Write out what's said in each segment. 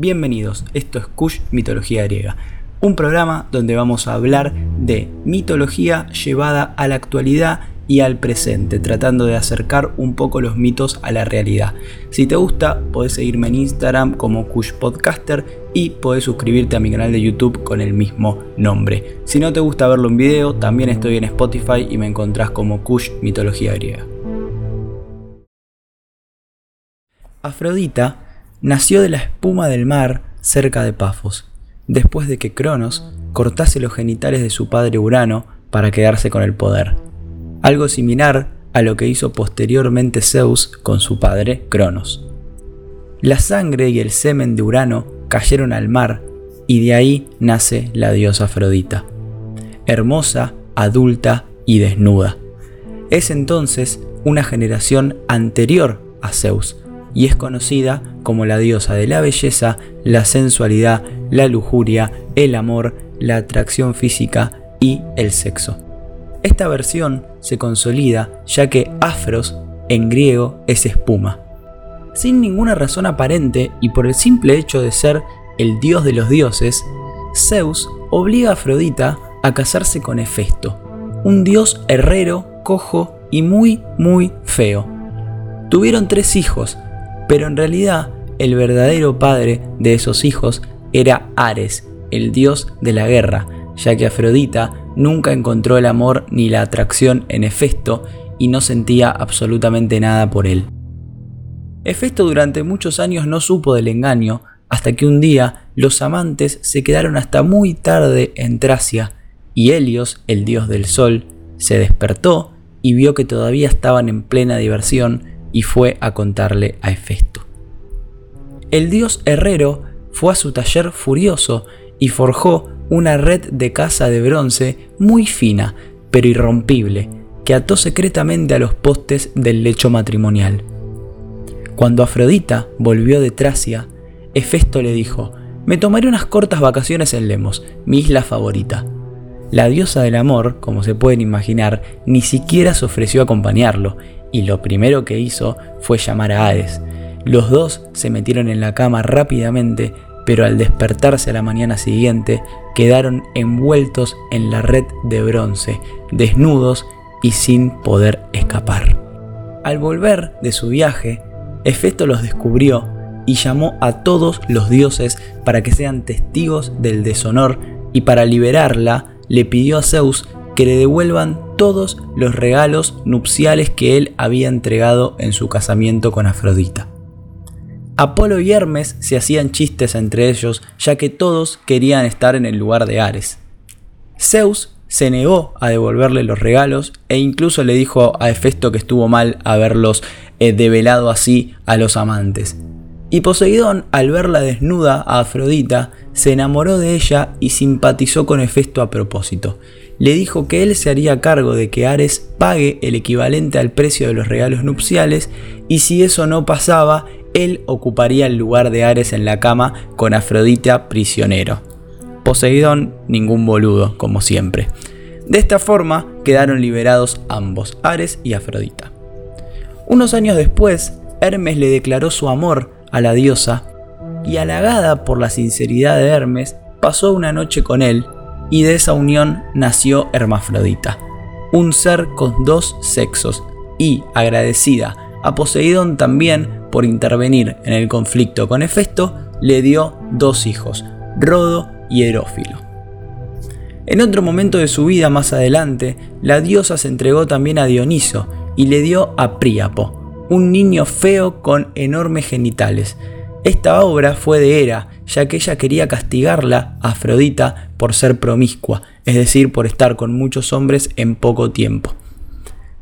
Bienvenidos, esto es Kush Mitología Griega, un programa donde vamos a hablar de mitología llevada a la actualidad y al presente, tratando de acercar un poco los mitos a la realidad. Si te gusta, podés seguirme en Instagram como Kush Podcaster y podés suscribirte a mi canal de YouTube con el mismo nombre. Si no te gusta verlo en video, también estoy en Spotify y me encontrás como Kush Mitología Griega. Afrodita nació de la espuma del mar cerca de Pafos, después de que Cronos cortase los genitales de su padre Urano para quedarse con el poder algo similar a lo que hizo posteriormente Zeus con su padre Cronos. La sangre y el semen de Urano cayeron al mar y de ahí nace la diosa Afrodita, hermosa, adulta y desnuda. Es entonces una generación anterior a Zeus y es conocida como la diosa de la belleza, la sensualidad, la lujuria, el amor, la atracción física y el sexo. Esta versión se consolida ya que afros en griego es espuma. Sin ninguna razón aparente y por el simple hecho de ser el dios de los dioses, Zeus obliga a Afrodita a casarse con Hefesto, un dios herrero, cojo y muy, muy feo. Tuvieron tres hijos, pero en realidad el verdadero padre de esos hijos era Ares, el dios de la guerra, ya que Afrodita nunca encontró el amor ni la atracción en Hefesto y no sentía absolutamente nada por él. Hefesto durante muchos años no supo del engaño, hasta que un día los amantes se quedaron hasta muy tarde en Tracia, y Helios, el dios del sol, se despertó y vio que todavía estaban en plena diversión y fue a contarle a Hefesto. El dios herrero fue a su taller furioso y forjó una red de caza de bronce muy fina, pero irrompible, que ató secretamente a los postes del lecho matrimonial. Cuando Afrodita volvió de Tracia, Hefesto le dijo, me tomaré unas cortas vacaciones en Lemos, mi isla favorita. La diosa del amor, como se pueden imaginar, ni siquiera se ofreció a acompañarlo, y lo primero que hizo fue llamar a Hades. Los dos se metieron en la cama rápidamente pero al despertarse a la mañana siguiente quedaron envueltos en la red de bronce, desnudos y sin poder escapar. Al volver de su viaje, Hefesto los descubrió y llamó a todos los dioses para que sean testigos del deshonor y para liberarla le pidió a Zeus que le devuelvan todos los regalos nupciales que él había entregado en su casamiento con Afrodita. Apolo y Hermes se hacían chistes entre ellos, ya que todos querían estar en el lugar de Ares. Zeus se negó a devolverle los regalos e incluso le dijo a Hefesto que estuvo mal haberlos eh, develado así a los amantes. Y Poseidón, al verla desnuda a Afrodita, se enamoró de ella y simpatizó con Hefesto a propósito. Le dijo que él se haría cargo de que Ares pague el equivalente al precio de los regalos nupciales y si eso no pasaba, él ocuparía el lugar de Ares en la cama con Afrodita prisionero. Poseidón, ningún boludo, como siempre. De esta forma quedaron liberados ambos, Ares y Afrodita. Unos años después, Hermes le declaró su amor a la diosa y halagada por la sinceridad de Hermes, pasó una noche con él y de esa unión nació Hermafrodita, un ser con dos sexos y, agradecida a Poseidón también por intervenir en el conflicto con Hefesto, le dio dos hijos, Rodo y Herófilo. En otro momento de su vida más adelante, la diosa se entregó también a Dioniso y le dio a Príapo, un niño feo con enormes genitales. Esta obra fue de Hera, ya que ella quería castigarla, a Afrodita, por ser promiscua, es decir, por estar con muchos hombres en poco tiempo.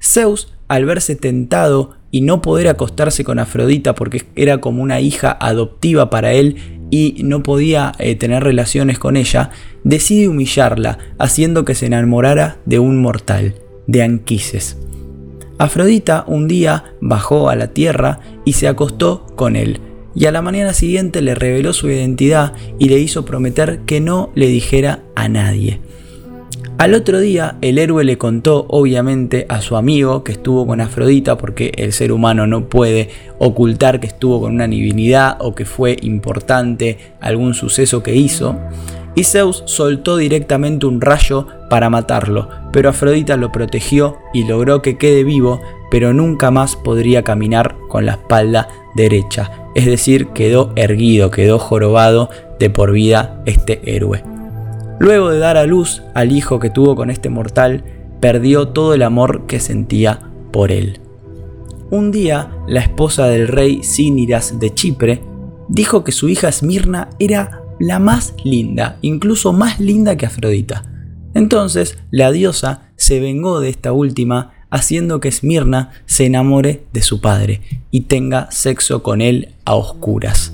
Zeus, al verse tentado y no poder acostarse con Afrodita porque era como una hija adoptiva para él y no podía eh, tener relaciones con ella, decide humillarla, haciendo que se enamorara de un mortal, de Anquises. Afrodita un día bajó a la tierra y se acostó con él, y a la mañana siguiente le reveló su identidad y le hizo prometer que no le dijera a nadie. Al otro día el héroe le contó obviamente a su amigo que estuvo con Afrodita porque el ser humano no puede ocultar que estuvo con una divinidad o que fue importante algún suceso que hizo. Y Zeus soltó directamente un rayo para matarlo, pero Afrodita lo protegió y logró que quede vivo, pero nunca más podría caminar con la espalda derecha, es decir, quedó erguido, quedó jorobado de por vida este héroe. Luego de dar a luz al hijo que tuvo con este mortal, perdió todo el amor que sentía por él. Un día, la esposa del rey Cíniras de Chipre dijo que su hija Esmirna era la más linda, incluso más linda que Afrodita. Entonces, la diosa se vengó de esta última, haciendo que Esmirna se enamore de su padre y tenga sexo con él a oscuras.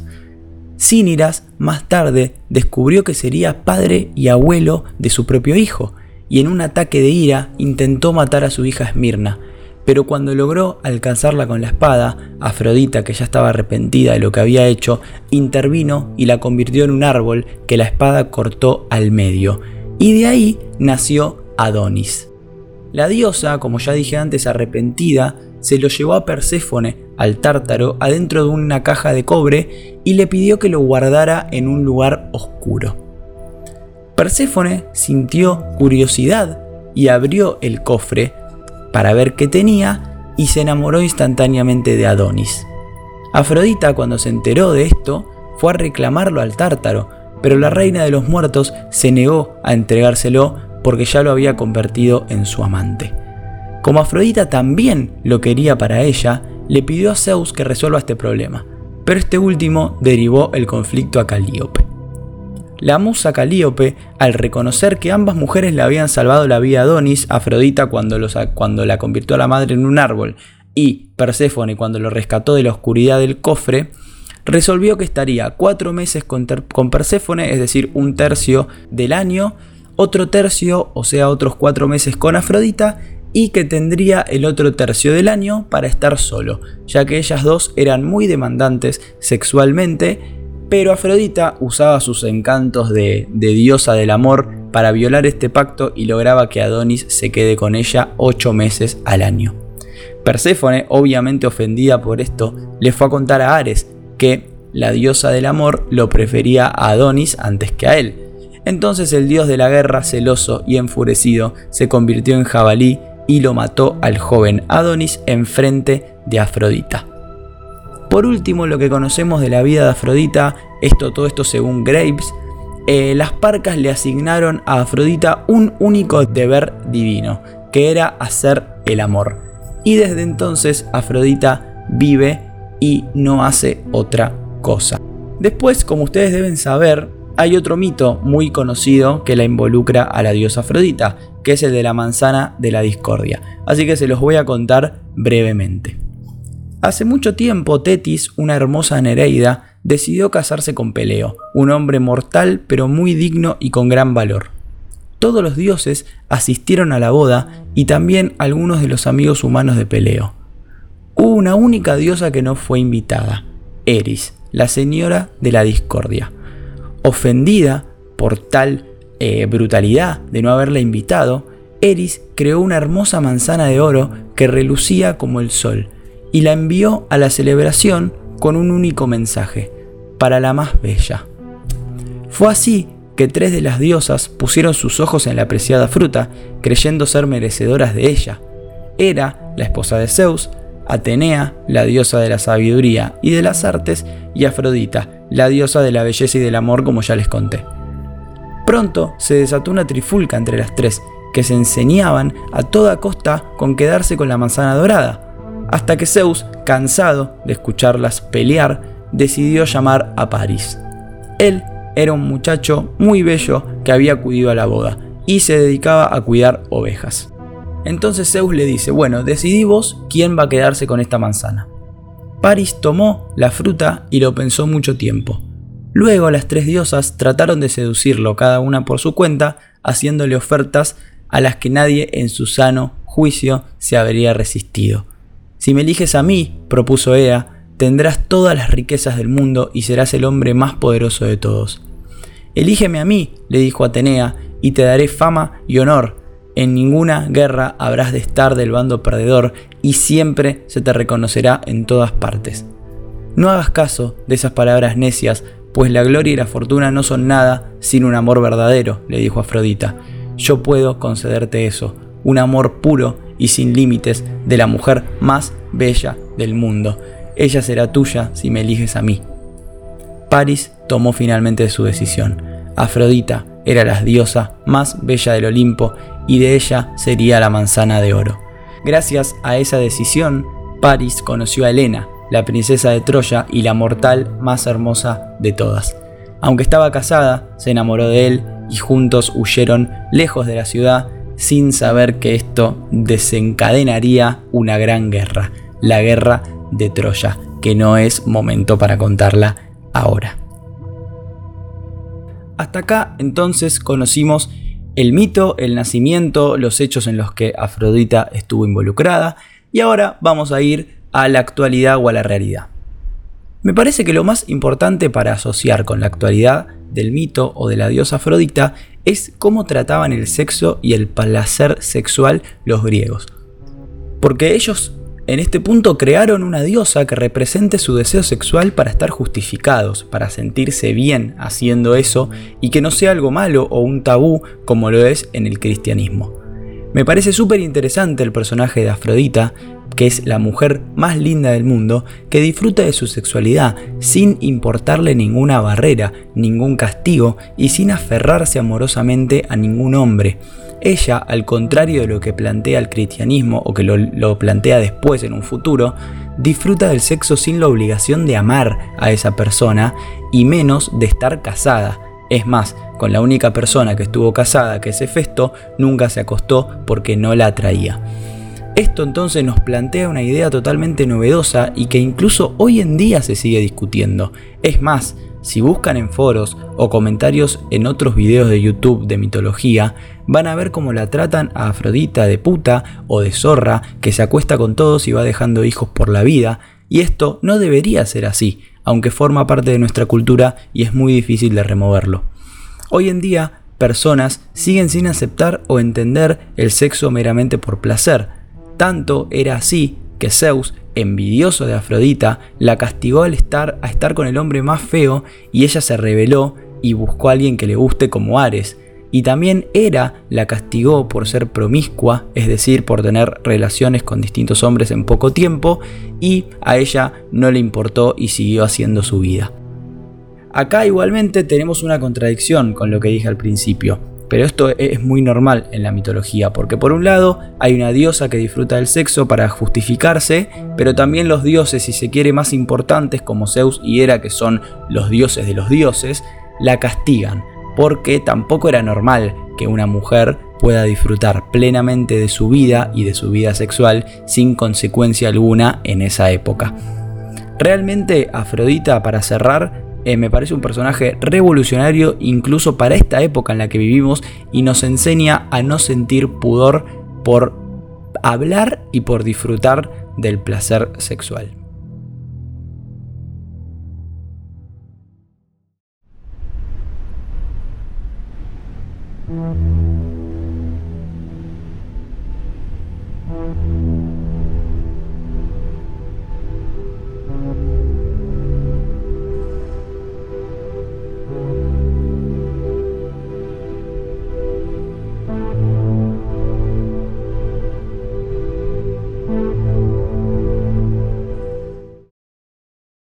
Cíniras más tarde descubrió que sería padre y abuelo de su propio hijo, y en un ataque de ira intentó matar a su hija Esmirna, pero cuando logró alcanzarla con la espada, Afrodita, que ya estaba arrepentida de lo que había hecho, intervino y la convirtió en un árbol que la espada cortó al medio, y de ahí nació Adonis. La diosa, como ya dije antes, arrepentida, se lo llevó a Perséfone, al tártaro, adentro de una caja de cobre y le pidió que lo guardara en un lugar oscuro. Perséfone sintió curiosidad y abrió el cofre para ver qué tenía y se enamoró instantáneamente de Adonis. Afrodita cuando se enteró de esto fue a reclamarlo al tártaro, pero la reina de los muertos se negó a entregárselo porque ya lo había convertido en su amante. Como Afrodita también lo quería para ella, le pidió a Zeus que resuelva este problema, pero este último derivó el conflicto a Calíope. La musa Calíope, al reconocer que ambas mujeres le habían salvado la vida a Adonis, Afrodita cuando, cuando la convirtió a la madre en un árbol y Perséfone cuando lo rescató de la oscuridad del cofre, resolvió que estaría cuatro meses con, con Perséfone, es decir, un tercio del año, otro tercio, o sea, otros cuatro meses con Afrodita, y que tendría el otro tercio del año para estar solo, ya que ellas dos eran muy demandantes sexualmente, pero Afrodita usaba sus encantos de, diosa del amor para violar este pacto y lograba que Adonis se quede con ella ocho meses al año. Perséfone, obviamente ofendida por esto, le fue a contar a Ares que la diosa del amor lo prefería a Adonis antes que a él. Entonces el dios de la guerra, celoso y enfurecido, se convirtió en jabalí y lo mató al joven Adonis en frente de Afrodita. Por último, lo que conocemos de la vida de Afrodita, esto, todo esto según Graves, eh, las parcas le asignaron a Afrodita un único deber divino, que era hacer el amor. Y desde entonces Afrodita vive y no hace otra cosa. Después, como ustedes deben saber, hay otro mito muy conocido que la involucra a la diosa Afrodita, que es el de la manzana de la discordia. Así que se los voy a contar brevemente. Hace mucho tiempo Tetis, una hermosa Nereida, decidió casarse con Peleo, un hombre mortal pero muy digno y con gran valor. Todos los dioses asistieron a la boda y también algunos de los amigos humanos de Peleo. Hubo una única diosa que no fue invitada, Eris, la señora de la discordia. Ofendida por tal eh, brutalidad de no haberla invitado, Eris creó una hermosa manzana de oro que relucía como el sol y la envió a la celebración con un único mensaje, para la más bella. Fue así que tres de las diosas pusieron sus ojos en la apreciada fruta, creyendo ser merecedoras de ella. Era la esposa de Zeus, Atenea, la diosa de la sabiduría y de las artes, y Afrodita, la diosa de la belleza y del amor como ya les conté. Pronto se desató una trifulca entre las tres, que se enseñaban a toda costa con quedarse con la manzana dorada, hasta que Zeus, cansado de escucharlas pelear, decidió llamar a París. Él era un muchacho muy bello que había acudido a la boda y se dedicaba a cuidar ovejas. Entonces Zeus le dice, bueno, decidí vos quién va a quedarse con esta manzana. Paris tomó la fruta y lo pensó mucho tiempo. Luego las tres diosas trataron de seducirlo cada una por su cuenta, haciéndole ofertas a las que nadie en su sano juicio se habría resistido. Si me eliges a mí, propuso Ea, tendrás todas las riquezas del mundo y serás el hombre más poderoso de todos. Elígeme a mí, le dijo Atenea, y te daré fama y honor. En ninguna guerra habrás de estar del bando perdedor y siempre se te reconocerá en todas partes. No hagas caso de esas palabras necias, pues la gloria y la fortuna no son nada sin un amor verdadero, le dijo Afrodita. Yo puedo concederte eso, un amor puro y sin límites de la mujer más bella del mundo. Ella será tuya si me eliges a mí. Paris tomó finalmente su decisión. Afrodita era la diosa más bella del Olimpo y de ella sería la manzana de oro. Gracias a esa decisión, Paris conoció a Helena, la princesa de Troya y la mortal más hermosa de todas. Aunque estaba casada, se enamoró de él y juntos huyeron lejos de la ciudad sin saber que esto desencadenaría una gran guerra, la guerra de Troya, que no es momento para contarla ahora. Hasta acá entonces conocimos el mito, el nacimiento, los hechos en los que Afrodita estuvo involucrada y ahora vamos a ir a la actualidad o a la realidad. Me parece que lo más importante para asociar con la actualidad del mito o de la diosa Afrodita es cómo trataban el sexo y el placer sexual los griegos. Porque ellos en este punto crearon una diosa que represente su deseo sexual para estar justificados, para sentirse bien haciendo eso y que no sea algo malo o un tabú como lo es en el cristianismo. Me parece súper interesante el personaje de Afrodita, que es la mujer más linda del mundo, que disfruta de su sexualidad sin importarle ninguna barrera, ningún castigo y sin aferrarse amorosamente a ningún hombre. Ella, al contrario de lo que plantea el cristianismo o que lo, plantea después en un futuro, disfruta del sexo sin la obligación de amar a esa persona y menos de estar casada. Es más, con la única persona que estuvo casada, que es Hefesto, nunca se acostó porque no la atraía. Esto entonces nos plantea una idea totalmente novedosa y que incluso hoy en día se sigue discutiendo. Es más, si buscan en foros o comentarios en otros videos de YouTube de mitología, van a ver cómo la tratan a Afrodita de puta o de zorra que se acuesta con todos y va dejando hijos por la vida, y esto no debería ser así, aunque forma parte de nuestra cultura y es muy difícil de removerlo. Hoy en día, personas siguen sin aceptar o entender el sexo meramente por placer, tanto era así que Zeus, envidioso de Afrodita, la castigó al estar, a estar con el hombre más feo y ella se rebeló y buscó a alguien que le guste como Ares. Y también Hera la castigó por ser promiscua, es decir, por tener relaciones con distintos hombres en poco tiempo, y a ella no le importó y siguió haciendo su vida. Acá igualmente tenemos una contradicción con lo que dije al principio. Pero esto es muy normal en la mitología, porque por un lado hay una diosa que disfruta del sexo para justificarse, pero también los dioses, si se quiere, más importantes como Zeus y Hera, que son los dioses de los dioses, la castigan, porque tampoco era normal que una mujer pueda disfrutar plenamente de su vida y de su vida sexual sin consecuencia alguna en esa época. Realmente Afrodita, para cerrar, eh, me parece un personaje revolucionario incluso para esta época en la que vivimos y nos enseña a no sentir pudor por hablar y por disfrutar del placer sexual.